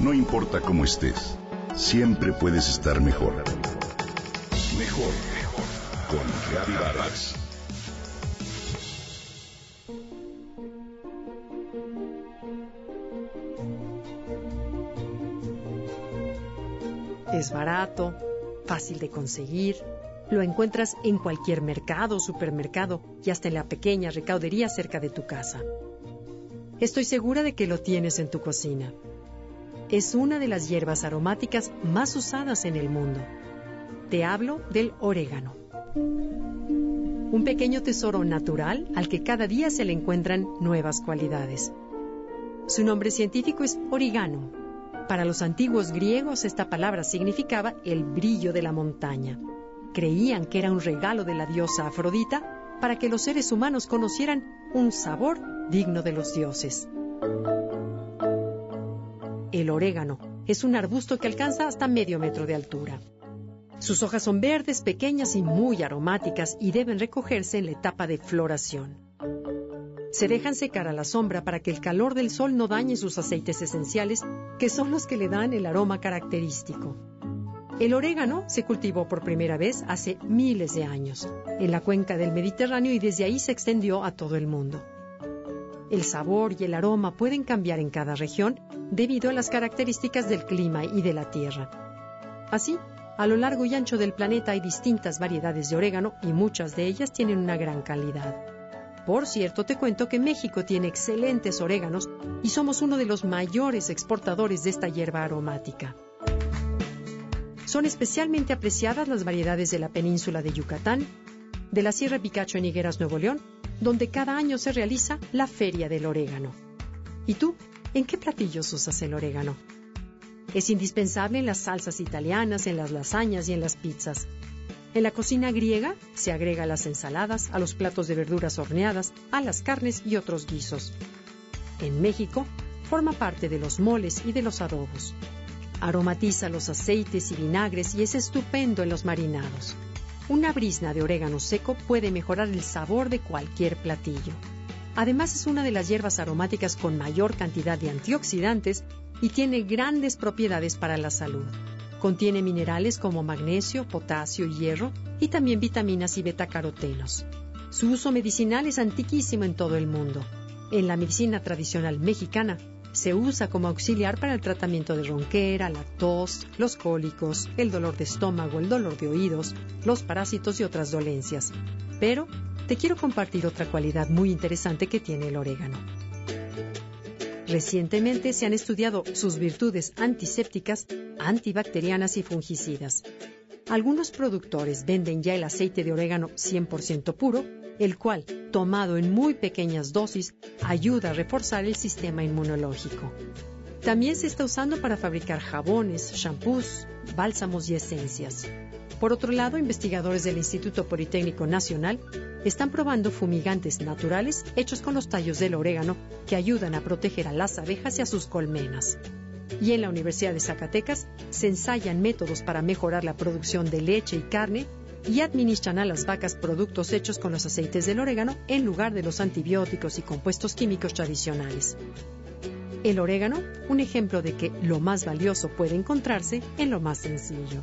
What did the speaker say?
No importa cómo estés, siempre puedes estar mejor. Mejor, mejor. Con Reavivadas. Es barato, fácil de conseguir. Lo encuentras en cualquier mercado, supermercado y hasta en la pequeña recaudería cerca de tu casa. Estoy segura de que lo tienes en tu cocina. Es una de las hierbas aromáticas más usadas en el mundo. Te hablo del orégano. Un pequeño tesoro natural al que cada día se le encuentran nuevas cualidades. Su nombre científico es origano. Para los antiguos griegos esta palabra significaba el brillo de la montaña. Creían que era un regalo de la diosa Afrodita para que los seres humanos conocieran un sabor digno de los dioses. El orégano es un arbusto que alcanza hasta medio metro de altura. Sus hojas son verdes, pequeñas y muy aromáticas y deben recogerse en la etapa de floración. Se dejan secar a la sombra para que el calor del sol no dañe sus aceites esenciales, que son los que le dan el aroma característico. El orégano se cultivó por primera vez hace miles de años, en la cuenca del Mediterráneo y desde ahí se extendió a todo el mundo. El sabor y el aroma pueden cambiar en cada región debido a las características del clima y de la tierra. Así, a lo largo y ancho del planeta hay distintas variedades de orégano y muchas de ellas tienen una gran calidad. Por cierto, te cuento que México tiene excelentes oréganos y somos uno de los mayores exportadores de esta hierba aromática. Son especialmente apreciadas las variedades de la península de Yucatán, de la Sierra Picacho en Higueras, Nuevo León, donde cada año se realiza la Feria del Orégano. ¿Y tú? ¿En qué platillos usas el orégano? Es indispensable en las salsas italianas, en las lasañas y en las pizzas. En la cocina griega se agrega a las ensaladas, a los platos de verduras horneadas, a las carnes y otros guisos. En México forma parte de los moles y de los adobos. Aromatiza los aceites y vinagres y es estupendo en los marinados. Una brizna de orégano seco puede mejorar el sabor de cualquier platillo. Además es una de las hierbas aromáticas con mayor cantidad de antioxidantes y tiene grandes propiedades para la salud. Contiene minerales como magnesio, potasio y hierro y también vitaminas y betacarotenos. Su uso medicinal es antiquísimo en todo el mundo. En la medicina tradicional mexicana se usa como auxiliar para el tratamiento de ronquera, la tos, los cólicos, el dolor de estómago, el dolor de oídos, los parásitos y otras dolencias. Pero te quiero compartir otra cualidad muy interesante que tiene el orégano. Recientemente se han estudiado sus virtudes antisépticas, antibacterianas y fungicidas. Algunos productores venden ya el aceite de orégano 100% puro el cual, tomado en muy pequeñas dosis, ayuda a reforzar el sistema inmunológico. También se está usando para fabricar jabones, shampoos, bálsamos y esencias. Por otro lado, investigadores del Instituto Politécnico Nacional están probando fumigantes naturales hechos con los tallos del orégano que ayudan a proteger a las abejas y a sus colmenas. Y en la Universidad de Zacatecas se ensayan métodos para mejorar la producción de leche y carne y administran a las vacas productos hechos con los aceites del orégano en lugar de los antibióticos y compuestos químicos tradicionales. El orégano, un ejemplo de que lo más valioso puede encontrarse en lo más sencillo.